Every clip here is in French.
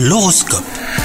L'horoscope.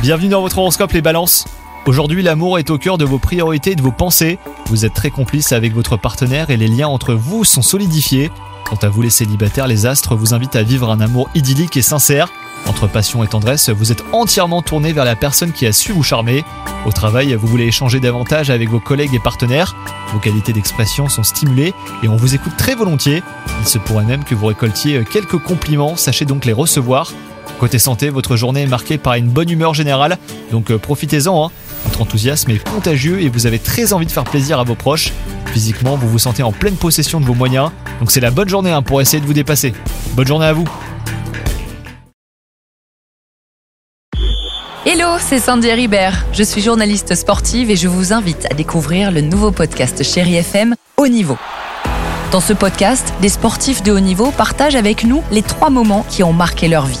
Bienvenue dans votre horoscope les balances. Aujourd'hui l'amour est au cœur de vos priorités et de vos pensées. Vous êtes très complice avec votre partenaire et les liens entre vous sont solidifiés. Quant à vous les célibataires, les astres vous invitent à vivre un amour idyllique et sincère. Entre passion et tendresse, vous êtes entièrement tourné vers la personne qui a su vous charmer. Au travail, vous voulez échanger davantage avec vos collègues et partenaires. Vos qualités d'expression sont stimulées et on vous écoute très volontiers. Il se pourrait même que vous récoltiez quelques compliments, sachez donc les recevoir. Côté santé, votre journée est marquée par une bonne humeur générale, donc euh, profitez-en. Hein. Votre enthousiasme est contagieux et vous avez très envie de faire plaisir à vos proches. Physiquement, vous vous sentez en pleine possession de vos moyens, donc c'est la bonne journée hein, pour essayer de vous dépasser. Bonne journée à vous Hello, c'est Sandy Ribert. Je suis journaliste sportive et je vous invite à découvrir le nouveau podcast Chéri FM Haut Niveau. Dans ce podcast, des sportifs de haut niveau partagent avec nous les trois moments qui ont marqué leur vie.